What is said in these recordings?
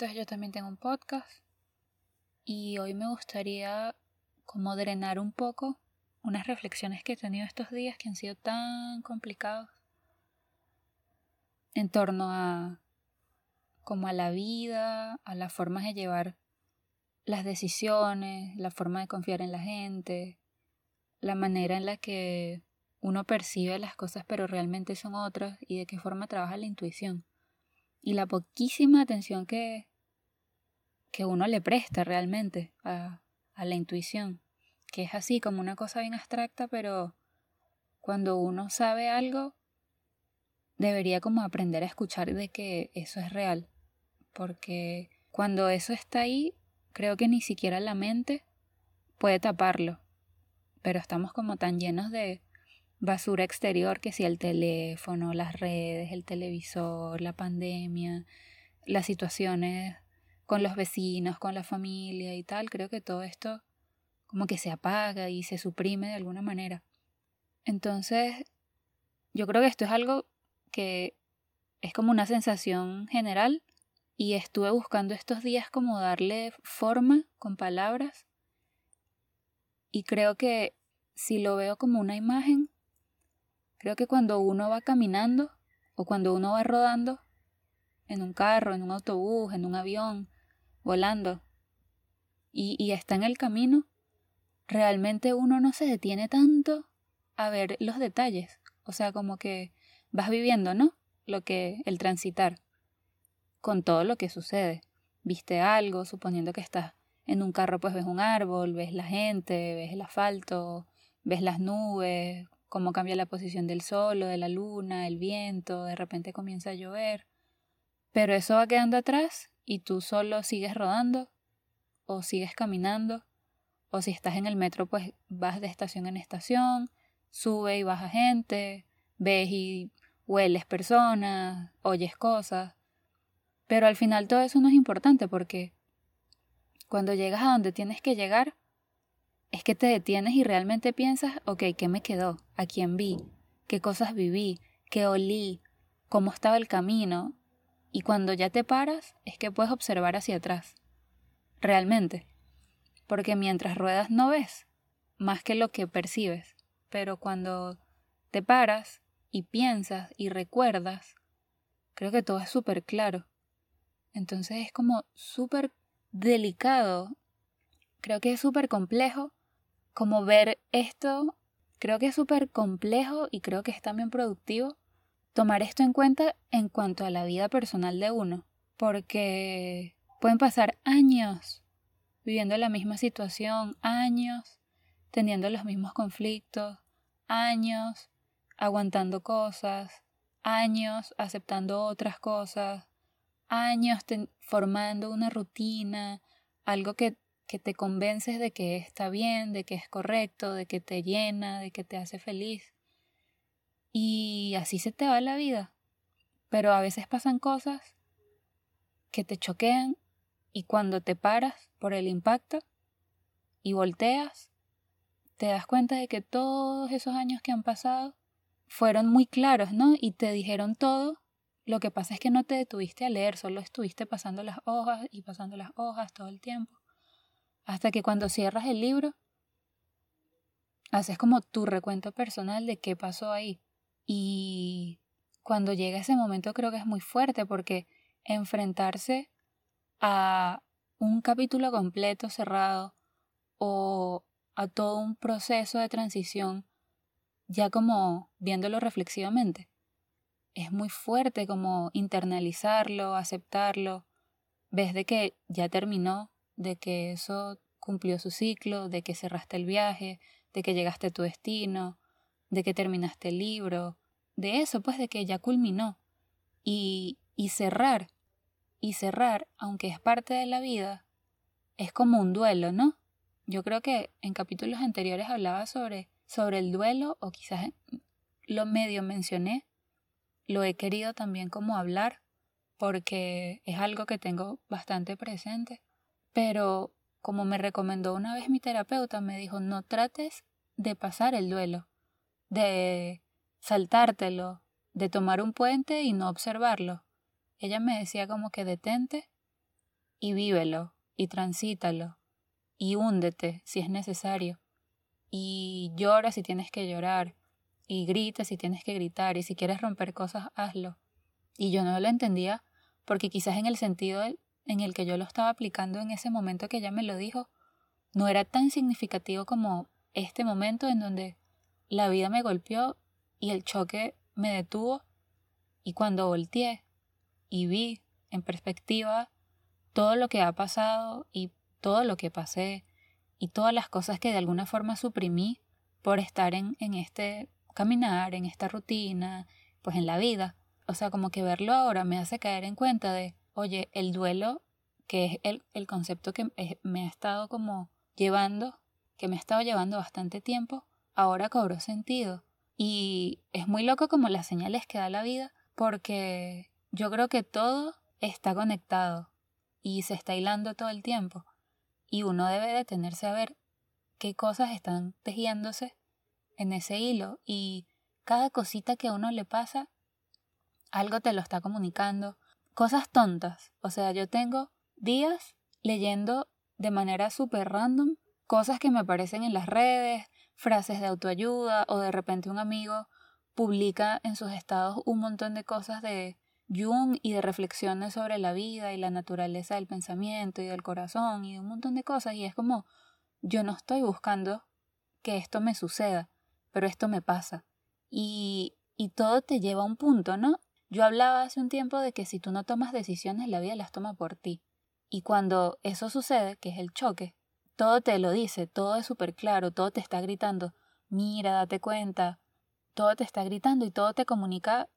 Esto es Yo también tengo un podcast y hoy me gustaría como drenar un poco unas reflexiones que he tenido estos días que han sido tan complicados en torno a como a la vida, a las formas de llevar las decisiones, la forma de confiar en la gente, la manera en la que uno percibe las cosas pero realmente son otras y de qué forma trabaja la intuición. Y la poquísima atención que, que uno le presta realmente a, a la intuición, que es así como una cosa bien abstracta, pero cuando uno sabe algo, debería como aprender a escuchar de que eso es real, porque cuando eso está ahí, creo que ni siquiera la mente puede taparlo, pero estamos como tan llenos de basura exterior que si el teléfono, las redes, el televisor, la pandemia, las situaciones con los vecinos, con la familia y tal, creo que todo esto como que se apaga y se suprime de alguna manera. Entonces, yo creo que esto es algo que es como una sensación general y estuve buscando estos días como darle forma con palabras y creo que si lo veo como una imagen, Creo que cuando uno va caminando o cuando uno va rodando en un carro, en un autobús, en un avión, volando, y, y está en el camino, realmente uno no se detiene tanto a ver los detalles. O sea, como que vas viviendo, ¿no? Lo que, el transitar, con todo lo que sucede. Viste algo, suponiendo que estás en un carro, pues ves un árbol, ves la gente, ves el asfalto, ves las nubes, cómo cambia la posición del sol o de la luna, el viento, de repente comienza a llover. Pero eso va quedando atrás y tú solo sigues rodando o sigues caminando o si estás en el metro pues vas de estación en estación, sube y baja gente, ves y hueles personas, oyes cosas. Pero al final todo eso no es importante porque cuando llegas a donde tienes que llegar, es que te detienes y realmente piensas, ok, ¿qué me quedó? ¿A quién vi? ¿Qué cosas viví? ¿Qué olí? ¿Cómo estaba el camino? Y cuando ya te paras, es que puedes observar hacia atrás. Realmente. Porque mientras ruedas no ves, más que lo que percibes. Pero cuando te paras y piensas y recuerdas, creo que todo es súper claro. Entonces es como súper delicado. Creo que es súper complejo como ver esto, creo que es súper complejo y creo que es también productivo tomar esto en cuenta en cuanto a la vida personal de uno, porque pueden pasar años viviendo la misma situación, años teniendo los mismos conflictos, años aguantando cosas, años aceptando otras cosas, años formando una rutina, algo que que te convences de que está bien, de que es correcto, de que te llena, de que te hace feliz. Y así se te va la vida. Pero a veces pasan cosas que te choquean y cuando te paras por el impacto y volteas, te das cuenta de que todos esos años que han pasado fueron muy claros, ¿no? Y te dijeron todo. Lo que pasa es que no te detuviste a leer, solo estuviste pasando las hojas y pasando las hojas todo el tiempo hasta que cuando cierras el libro, haces como tu recuento personal de qué pasó ahí. Y cuando llega ese momento creo que es muy fuerte porque enfrentarse a un capítulo completo cerrado o a todo un proceso de transición, ya como viéndolo reflexivamente, es muy fuerte como internalizarlo, aceptarlo, ves de que ya terminó, de que eso cumplió su ciclo, de que cerraste el viaje, de que llegaste a tu destino, de que terminaste el libro, de eso, pues de que ya culminó. Y, y cerrar, y cerrar, aunque es parte de la vida, es como un duelo, ¿no? Yo creo que en capítulos anteriores hablaba sobre, sobre el duelo, o quizás lo medio mencioné, lo he querido también como hablar, porque es algo que tengo bastante presente. Pero, como me recomendó una vez mi terapeuta, me dijo, no trates de pasar el duelo, de saltártelo, de tomar un puente y no observarlo. Ella me decía como que detente, y vívelo y transítalo y húndete si es necesario y llora si tienes que llorar y grita si tienes que gritar y si quieres romper cosas hazlo. Y yo no lo entendía porque quizás en el sentido en el que yo lo estaba aplicando en ese momento que ella me lo dijo, no era tan significativo como este momento en donde la vida me golpeó y el choque me detuvo y cuando volteé y vi en perspectiva todo lo que ha pasado y todo lo que pasé y todas las cosas que de alguna forma suprimí por estar en, en este caminar, en esta rutina, pues en la vida. O sea, como que verlo ahora me hace caer en cuenta de, oye, el duelo, que es el, el concepto que me ha estado como llevando, que me ha estado llevando bastante tiempo, ahora cobró sentido. Y es muy loco como las señales que da la vida, porque yo creo que todo está conectado y se está hilando todo el tiempo. Y uno debe detenerse a ver qué cosas están tejiéndose en ese hilo y cada cosita que a uno le pasa, algo te lo está comunicando. Cosas tontas. O sea, yo tengo días leyendo de manera súper random cosas que me aparecen en las redes, frases de autoayuda o de repente un amigo publica en sus estados un montón de cosas de Jung y de reflexiones sobre la vida y la naturaleza del pensamiento y del corazón y de un montón de cosas y es como yo no estoy buscando que esto me suceda, pero esto me pasa. Y, y todo te lleva a un punto, ¿no? Yo hablaba hace un tiempo de que si tú no tomas decisiones, la vida las toma por ti. Y cuando eso sucede, que es el choque, todo te lo dice, todo es súper claro, todo te está gritando, mira, date cuenta, todo te está gritando y todo te comunica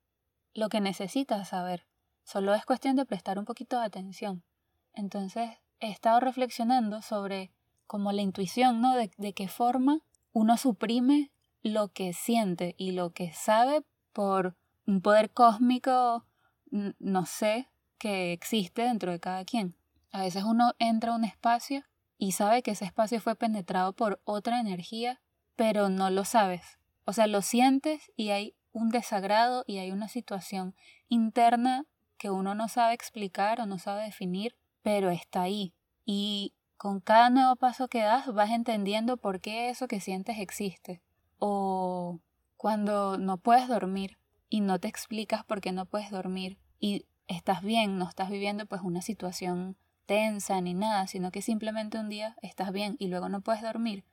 lo que necesitas saber. Solo es cuestión de prestar un poquito de atención. Entonces, he estado reflexionando sobre como la intuición, ¿no? De, de qué forma uno suprime lo que siente y lo que sabe por un poder cósmico, no sé, que existe dentro de cada quien. A veces uno entra a un espacio y sabe que ese espacio fue penetrado por otra energía, pero no lo sabes. O sea, lo sientes y hay un desagrado y hay una situación interna que uno no sabe explicar o no sabe definir, pero está ahí. Y con cada nuevo paso que das vas entendiendo por qué eso que sientes existe. O cuando no puedes dormir y no te explicas por qué no puedes dormir y estás bien, no estás viviendo pues una situación tensa ni nada, sino que simplemente un día estás bien y luego no puedes dormir,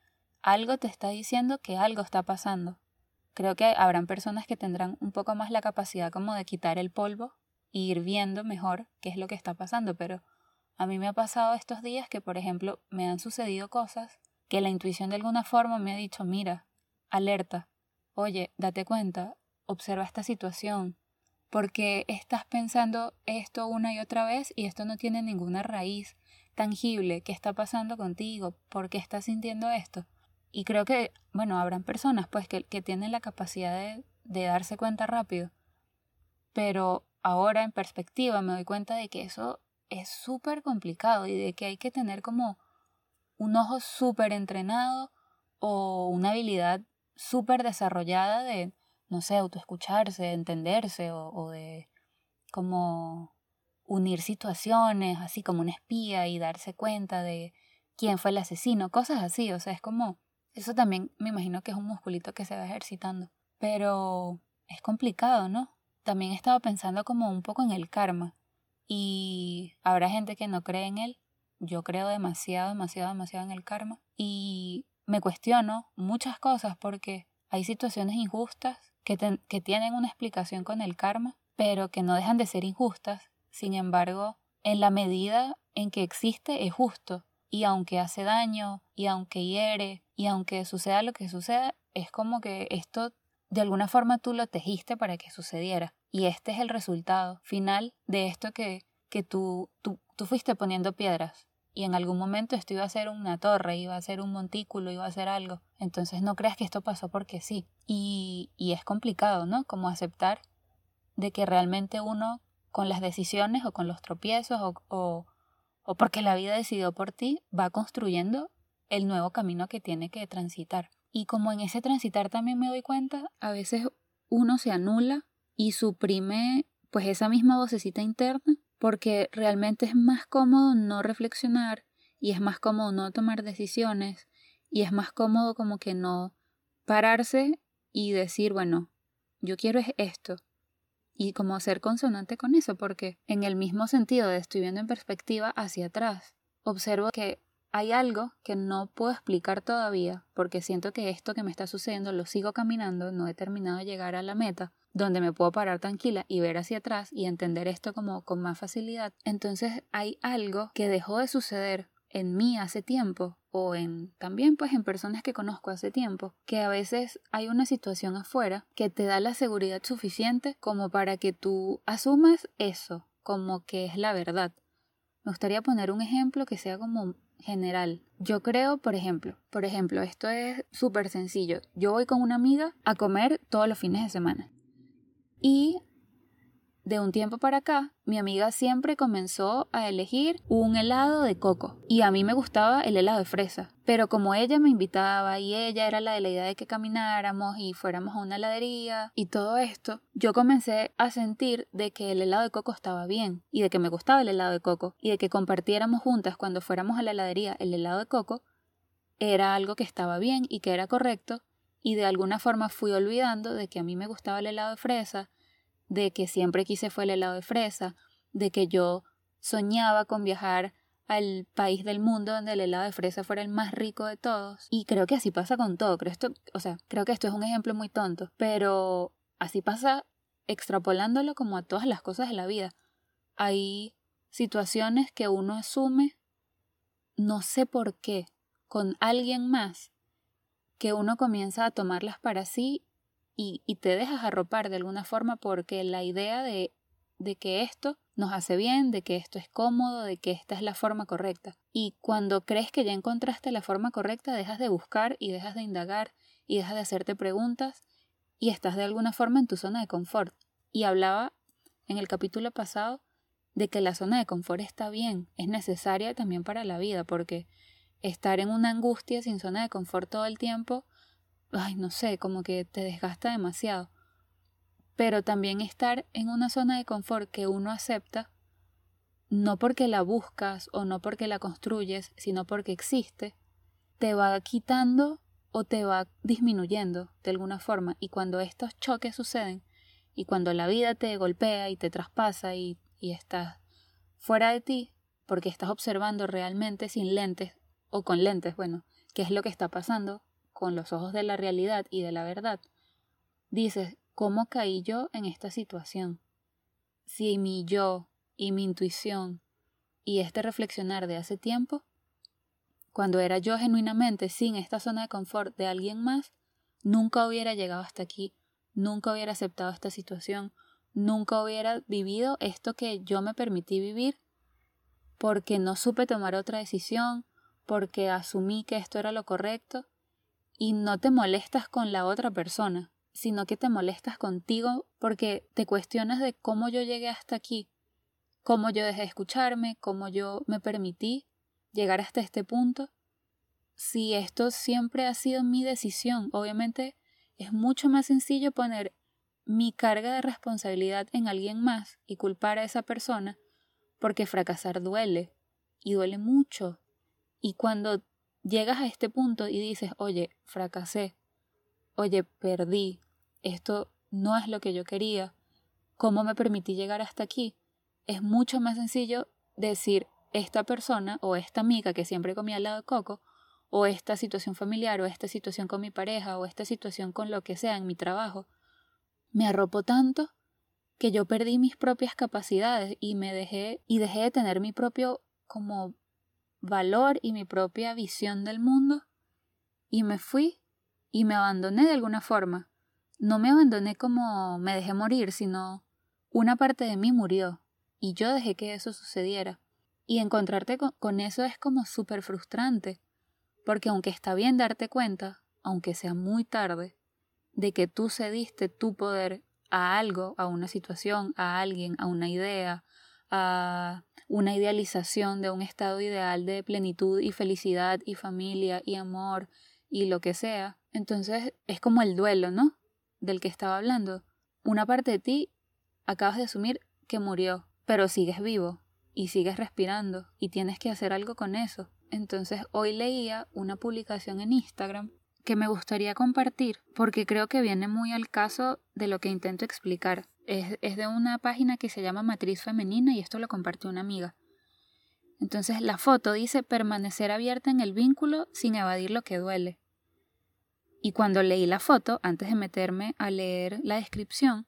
algo te está diciendo que algo está pasando. Creo que habrán personas que tendrán un poco más la capacidad como de quitar el polvo e ir viendo mejor qué es lo que está pasando, pero a mí me ha pasado estos días que, por ejemplo, me han sucedido cosas que la intuición de alguna forma me ha dicho, mira, alerta, oye, date cuenta, observa esta situación, porque estás pensando esto una y otra vez y esto no tiene ninguna raíz tangible. ¿Qué está pasando contigo? ¿Por qué estás sintiendo esto? Y creo que, bueno, habrán personas pues que, que tienen la capacidad de, de darse cuenta rápido. Pero ahora en perspectiva me doy cuenta de que eso es súper complicado y de que hay que tener como un ojo súper entrenado o una habilidad súper desarrollada de, no sé, autoescucharse, entenderse o, o de como unir situaciones, así como un espía y darse cuenta de quién fue el asesino, cosas así, o sea, es como eso también me imagino que es un musculito que se va ejercitando. Pero es complicado, ¿no? También he estado pensando como un poco en el karma. Y habrá gente que no cree en él. Yo creo demasiado, demasiado, demasiado en el karma. Y me cuestiono muchas cosas porque hay situaciones injustas que, que tienen una explicación con el karma, pero que no dejan de ser injustas. Sin embargo, en la medida en que existe es justo. Y aunque hace daño, y aunque hiere, y aunque suceda lo que suceda, es como que esto de alguna forma tú lo tejiste para que sucediera. Y este es el resultado final de esto que, que tú, tú, tú fuiste poniendo piedras. Y en algún momento esto iba a ser una torre, iba a ser un montículo, iba a ser algo. Entonces no creas que esto pasó porque sí. Y, y es complicado, ¿no? Como aceptar de que realmente uno con las decisiones o con los tropiezos o, o, o porque la vida decidió por ti va construyendo el nuevo camino que tiene que transitar. Y como en ese transitar también me doy cuenta, a veces uno se anula y suprime pues esa misma vocecita interna porque realmente es más cómodo no reflexionar y es más cómodo no tomar decisiones y es más cómodo como que no pararse y decir, bueno, yo quiero esto y como ser consonante con eso, porque en el mismo sentido de estoy viendo en perspectiva hacia atrás, observo que hay algo que no puedo explicar todavía, porque siento que esto que me está sucediendo lo sigo caminando, no he terminado de llegar a la meta, donde me puedo parar tranquila y ver hacia atrás y entender esto como con más facilidad. Entonces hay algo que dejó de suceder en mí hace tiempo o en también pues en personas que conozco hace tiempo, que a veces hay una situación afuera que te da la seguridad suficiente como para que tú asumas eso como que es la verdad. Me gustaría poner un ejemplo que sea como general. Yo creo, por ejemplo, por ejemplo, esto es súper sencillo. Yo voy con una amiga a comer todos los fines de semana. Y de un tiempo para acá, mi amiga siempre comenzó a elegir un helado de coco y a mí me gustaba el helado de fresa. Pero como ella me invitaba y ella era la de la idea de que camináramos y fuéramos a una heladería y todo esto, yo comencé a sentir de que el helado de coco estaba bien y de que me gustaba el helado de coco y de que compartiéramos juntas cuando fuéramos a la heladería el helado de coco era algo que estaba bien y que era correcto y de alguna forma fui olvidando de que a mí me gustaba el helado de fresa de que siempre quise fue el helado de fresa, de que yo soñaba con viajar al país del mundo donde el helado de fresa fuera el más rico de todos. Y creo que así pasa con todo. Creo, esto, o sea, creo que esto es un ejemplo muy tonto, pero así pasa extrapolándolo como a todas las cosas de la vida. Hay situaciones que uno asume, no sé por qué, con alguien más, que uno comienza a tomarlas para sí y, te dejas arropar de alguna forma porque la idea de, de que esto nos hace bien, de que esto es cómodo, de que esta es la forma correcta. Y cuando crees que ya encontraste la forma correcta, dejas de buscar y dejas de indagar y dejas de hacerte preguntas y estás de alguna forma en tu zona de confort. Y hablaba en el capítulo pasado de que la zona de confort está bien, es necesaria también para la vida, porque estar en una angustia sin zona de confort todo el tiempo ay, no sé, como que te desgasta demasiado. Pero también estar en una zona de confort que uno acepta, no porque la buscas o no porque la construyes, sino porque existe, te va quitando o te va disminuyendo de alguna forma. Y cuando estos choques suceden, y cuando la vida te golpea y te traspasa y, y estás fuera de ti, porque estás observando realmente sin lentes o con lentes, bueno, qué es lo que está pasando, con los ojos de la realidad y de la verdad, dices, ¿cómo caí yo en esta situación? Si mi yo y mi intuición y este reflexionar de hace tiempo, cuando era yo genuinamente sin esta zona de confort de alguien más, nunca hubiera llegado hasta aquí, nunca hubiera aceptado esta situación, nunca hubiera vivido esto que yo me permití vivir porque no supe tomar otra decisión, porque asumí que esto era lo correcto y no te molestas con la otra persona, sino que te molestas contigo porque te cuestionas de cómo yo llegué hasta aquí, cómo yo dejé de escucharme, cómo yo me permití llegar hasta este punto. Si esto siempre ha sido mi decisión, obviamente es mucho más sencillo poner mi carga de responsabilidad en alguien más y culpar a esa persona, porque fracasar duele, y duele mucho. Y cuando llegas a este punto y dices, oye, fracasé, oye, perdí, esto no es lo que yo quería, ¿cómo me permití llegar hasta aquí? Es mucho más sencillo decir, esta persona o esta amiga que siempre comía al lado de coco, o esta situación familiar, o esta situación con mi pareja, o esta situación con lo que sea en mi trabajo, me arropó tanto que yo perdí mis propias capacidades y me dejé y dejé de tener mi propio como valor y mi propia visión del mundo y me fui y me abandoné de alguna forma. No me abandoné como me dejé morir, sino una parte de mí murió y yo dejé que eso sucediera. Y encontrarte con, eso es como súper frustrante, porque aunque está bien darte cuenta, aunque sea muy tarde, de que tú cediste tu poder a algo, a una situación, a alguien, a una idea, a una idealización de un estado ideal de plenitud y felicidad y familia y amor y lo que sea. Entonces es como el duelo, ¿no? Del que estaba hablando. Una parte de ti acabas de asumir que murió, pero sigues vivo y sigues respirando y tienes que hacer algo con eso. Entonces hoy leía una publicación en Instagram que me gustaría compartir porque creo que viene muy al caso de lo que intento explicar. Es, es de una página que se llama Matriz Femenina y esto lo compartió una amiga. Entonces la foto dice permanecer abierta en el vínculo sin evadir lo que duele. Y cuando leí la foto, antes de meterme a leer la descripción,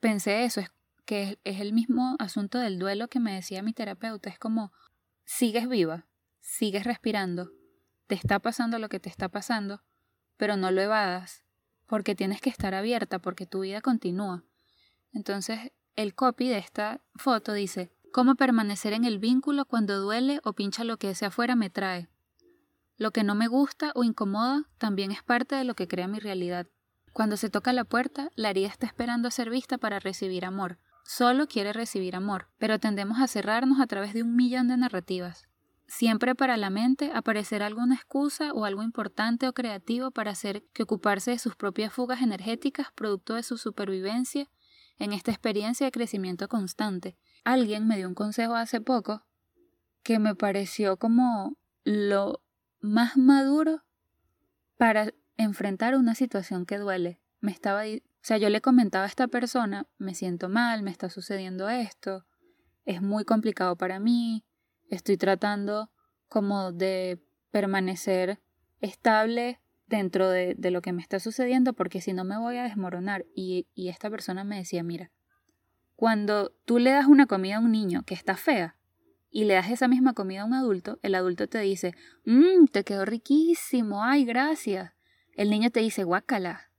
pensé eso, es que es el mismo asunto del duelo que me decía mi terapeuta, es como sigues viva, sigues respirando, te está pasando lo que te está pasando, pero no lo evadas, porque tienes que estar abierta, porque tu vida continúa. Entonces, el copy de esta foto dice, ¿cómo permanecer en el vínculo cuando duele o pincha lo que ese afuera me trae? Lo que no me gusta o incomoda también es parte de lo que crea mi realidad. Cuando se toca la puerta, la herida está esperando ser vista para recibir amor. Solo quiere recibir amor, pero tendemos a cerrarnos a través de un millón de narrativas. Siempre para la mente aparecerá alguna excusa o algo importante o creativo para hacer que ocuparse de sus propias fugas energéticas producto de su supervivencia en esta experiencia de crecimiento constante. Alguien me dio un consejo hace poco que me pareció como lo más maduro para enfrentar una situación que duele. Me estaba, o sea, yo le comentaba a esta persona, me siento mal, me está sucediendo esto, es muy complicado para mí, estoy tratando como de permanecer estable dentro de, de, lo que me está sucediendo porque si no me voy a desmoronar. Y, y esta persona me decía, mira, cuando tú le das una comida a un niño que está fea, y le das esa misma comida a un adulto, el adulto te dice, mmm, te quedó riquísimo, ay, gracias. El niño te dice, guácala,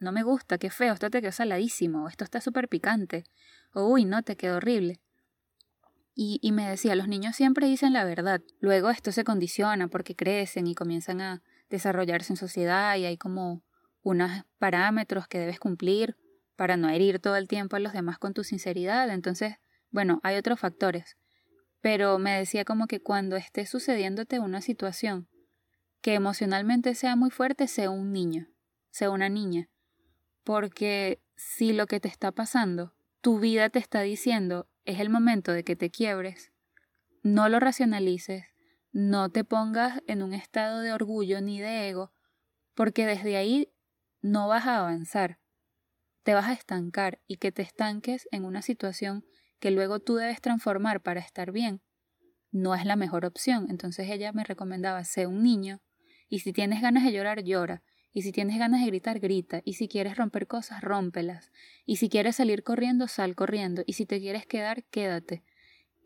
no me gusta, qué feo, esto te quedó saladísimo, esto está súper picante, o uy, no, te quedó horrible. Y, y me decía, los niños siempre dicen la verdad, luego esto se condiciona porque crecen y comienzan a desarrollarse en sociedad y hay como unos parámetros que debes cumplir para no herir todo el tiempo a los demás con tu sinceridad. Entonces, bueno, hay otros factores pero me decía como que cuando esté sucediéndote una situación que emocionalmente sea muy fuerte, sea un niño, sea una niña, porque si lo que te está pasando, tu vida te está diciendo, es el momento de que te quiebres, no lo racionalices, no te pongas en un estado de orgullo ni de ego, porque desde ahí no vas a avanzar, te vas a estancar y que te estanques en una situación que luego tú debes transformar para estar bien, no es la mejor opción. Entonces ella me recomendaba, sé un niño, y si tienes ganas de llorar, llora, y si tienes ganas de gritar, grita, y si quieres romper cosas, rómpelas, y si quieres salir corriendo, sal corriendo, y si te quieres quedar, quédate.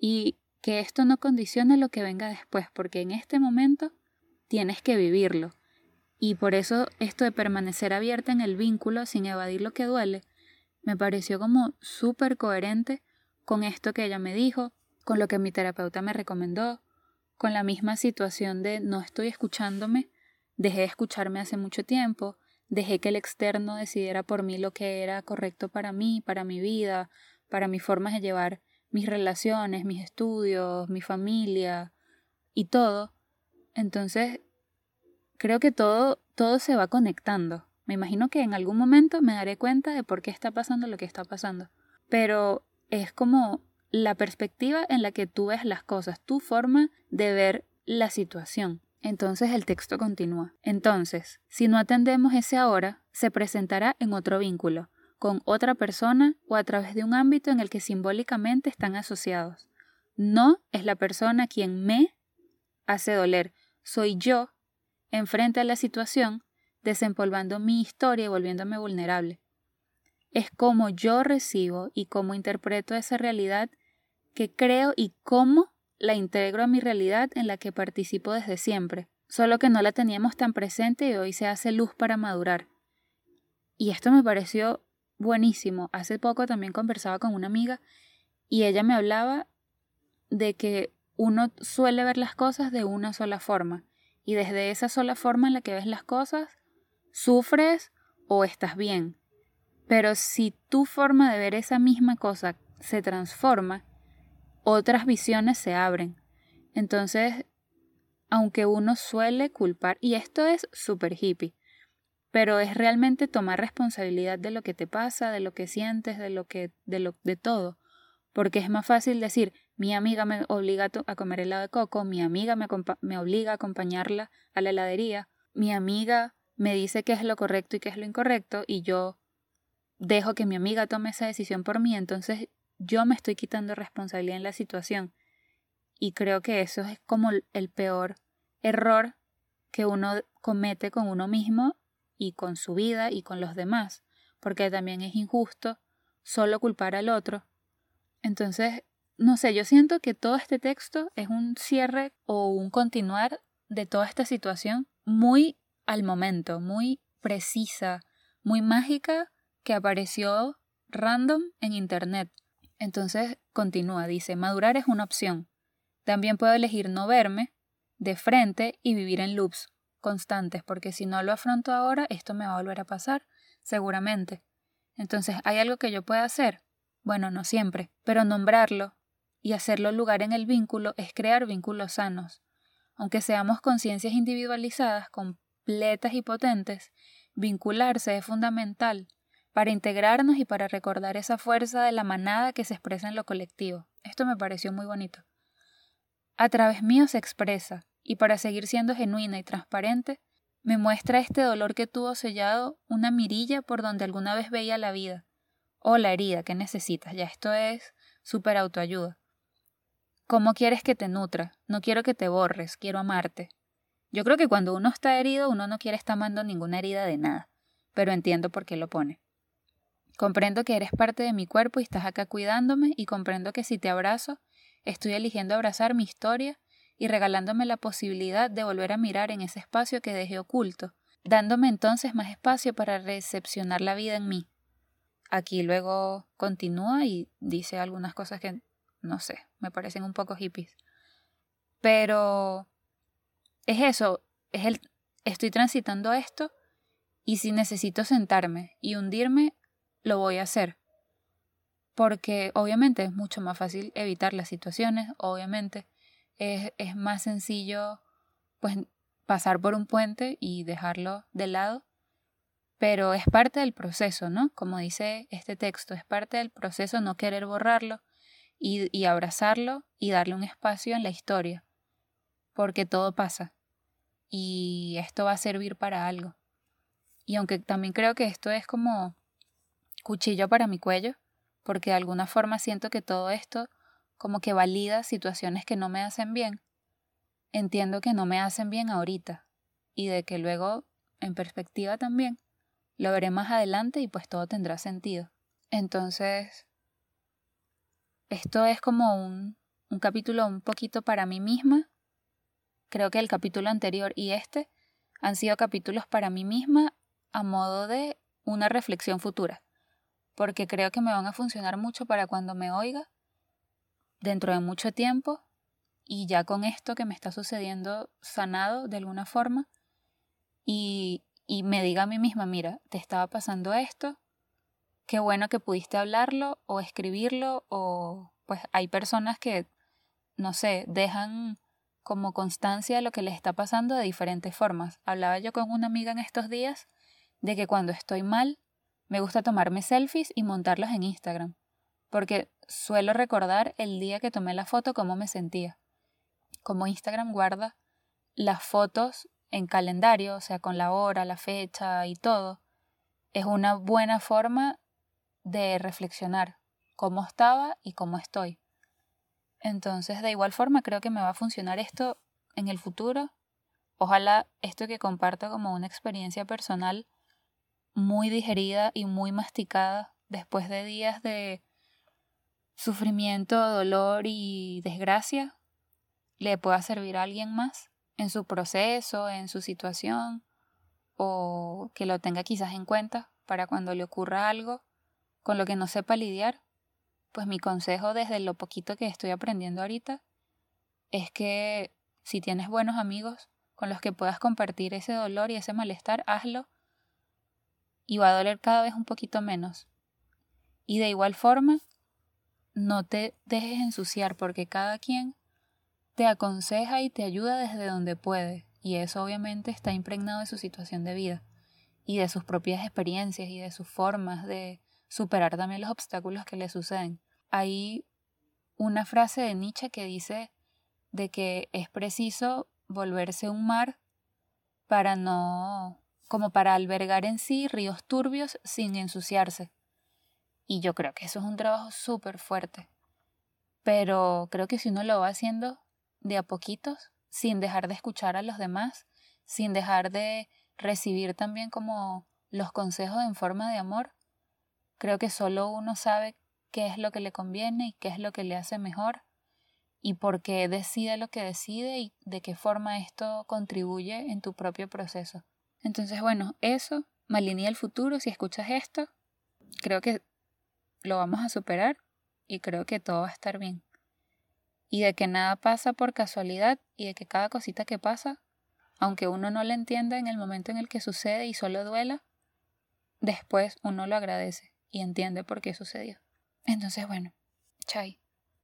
Y que esto no condicione lo que venga después, porque en este momento tienes que vivirlo. Y por eso esto de permanecer abierta en el vínculo sin evadir lo que duele, me pareció como súper coherente con esto que ella me dijo, con lo que mi terapeuta me recomendó, con la misma situación de no estoy escuchándome, dejé de escucharme hace mucho tiempo, dejé que el externo decidiera por mí lo que era correcto para mí, para mi vida, para mis formas de llevar mis relaciones, mis estudios, mi familia y todo. Entonces, creo que todo todo se va conectando. Me imagino que en algún momento me daré cuenta de por qué está pasando lo que está pasando. Pero es como la perspectiva en la que tú ves las cosas, tu forma de ver la situación. Entonces el texto continúa. Entonces, si no atendemos ese ahora, se presentará en otro vínculo, con otra persona o a través de un ámbito en el que simbólicamente están asociados. No es la persona quien me hace doler, soy yo, enfrente a la situación, desempolvando mi historia y volviéndome vulnerable es cómo yo recibo y cómo interpreto esa realidad que creo y cómo la integro a mi realidad en la que participo desde siempre, solo que no la teníamos tan presente y hoy se hace luz para madurar. Y esto me pareció buenísimo. Hace poco también conversaba con una amiga y ella me hablaba de que uno suele ver las cosas de una sola forma y desde esa sola forma en la que ves las cosas, sufres o estás bien. Pero si tu forma de ver esa misma cosa se transforma, otras visiones se abren. Entonces, aunque uno suele culpar, y esto es súper hippie, pero es realmente tomar responsabilidad de lo que te pasa, de lo que sientes, de lo que, de lo, de todo. porque es más fácil decir, mi amiga me obliga a comer helado de coco, mi amiga me, me obliga a acompañarla a la heladería, mi amiga me dice qué es lo correcto y qué es lo incorrecto y yo dejo que mi amiga tome esa decisión por mí, entonces yo me estoy quitando responsabilidad en la situación. Y creo que eso es como el peor error que uno comete con uno mismo y con su vida y con los demás, porque también es injusto solo culpar al otro. Entonces, no sé, yo siento que todo este texto es un cierre o un continuar de toda esta situación muy al momento, muy precisa, muy mágica que apareció random en Internet. Entonces continúa, dice, madurar es una opción. También puedo elegir no verme de frente y vivir en loops constantes, porque si no lo afronto ahora, esto me va a volver a pasar, seguramente. Entonces, ¿hay algo que yo pueda hacer? Bueno, no siempre, pero nombrarlo y hacerlo lugar en el vínculo es crear vínculos sanos. Aunque seamos conciencias individualizadas, completas y potentes, vincularse es fundamental para integrarnos y para recordar esa fuerza de la manada que se expresa en lo colectivo. Esto me pareció muy bonito. A través mío se expresa, y para seguir siendo genuina y transparente, me muestra este dolor que tuvo sellado una mirilla por donde alguna vez veía la vida, o la herida que necesitas, ya esto es súper autoayuda. ¿Cómo quieres que te nutra? No quiero que te borres, quiero amarte. Yo creo que cuando uno está herido, uno no quiere estar amando ninguna herida de nada, pero entiendo por qué lo pone. Comprendo que eres parte de mi cuerpo y estás acá cuidándome y comprendo que si te abrazo, estoy eligiendo abrazar mi historia y regalándome la posibilidad de volver a mirar en ese espacio que dejé oculto, dándome entonces más espacio para recepcionar la vida en mí. Aquí luego continúa y dice algunas cosas que, no sé, me parecen un poco hippies. Pero es eso, es el, estoy transitando esto y si necesito sentarme y hundirme, lo voy a hacer. Porque obviamente es mucho más fácil evitar las situaciones, obviamente es, es más sencillo pues pasar por un puente y dejarlo de lado, pero es parte del proceso, ¿no? Como dice este texto, es parte del proceso no querer borrarlo y, y abrazarlo y darle un espacio en la historia, porque todo pasa y esto va a servir para algo. Y aunque también creo que esto es como cuchillo para mi cuello, porque de alguna forma siento que todo esto como que valida situaciones que no me hacen bien. Entiendo que no me hacen bien ahorita y de que luego, en perspectiva también, lo veré más adelante y pues todo tendrá sentido. Entonces, esto es como un, un capítulo un poquito para mí misma. Creo que el capítulo anterior y este han sido capítulos para mí misma a modo de una reflexión futura porque creo que me van a funcionar mucho para cuando me oiga dentro de mucho tiempo y ya con esto que me está sucediendo sanado de alguna forma y, y me diga a mí misma, mira, te estaba pasando esto, qué bueno que pudiste hablarlo o escribirlo o pues hay personas que, no sé, dejan como constancia de lo que les está pasando de diferentes formas. Hablaba yo con una amiga en estos días de que cuando estoy mal me gusta tomarme selfies y montarlos en Instagram, porque suelo recordar el día que tomé la foto cómo me sentía. Como Instagram guarda las fotos en calendario, o sea, con la hora, la fecha y todo, es una buena forma de reflexionar cómo estaba y cómo estoy. Entonces, de igual forma, creo que me va a funcionar esto en el futuro. Ojalá esto que comparto como una experiencia personal muy digerida y muy masticada después de días de sufrimiento, dolor y desgracia, le pueda servir a alguien más en su proceso, en su situación, o que lo tenga quizás en cuenta para cuando le ocurra algo con lo que no sepa lidiar, pues mi consejo desde lo poquito que estoy aprendiendo ahorita es que si tienes buenos amigos con los que puedas compartir ese dolor y ese malestar, hazlo y va a doler cada vez un poquito menos. Y de igual forma, no te dejes ensuciar porque cada quien te aconseja y te ayuda desde donde puede, y eso obviamente está impregnado de su situación de vida y de sus propias experiencias y de sus formas de superar también los obstáculos que le suceden. Hay una frase de Nietzsche que dice de que es preciso volverse un mar para no, como para albergar en sí ríos turbios sin ensuciarse. Y yo creo que eso es un trabajo súper fuerte. Pero creo que si uno lo va haciendo de a poquitos, sin dejar de escuchar a los demás, sin dejar de recibir también como los consejos en forma de amor, creo que solo uno sabe qué es lo que le conviene y qué es lo que le hace mejor y por qué decide lo que decide y de qué forma esto contribuye en tu propio proceso. Entonces, bueno, eso me alinea el futuro. Si escuchas esto, creo que lo vamos a superar y creo que todo va a estar bien. Y de que nada pasa por casualidad y de que cada cosita que pasa, aunque uno no la entienda en el momento en el que sucede y solo duela, después uno lo agradece y entiende por qué sucedió. Entonces, bueno, chai.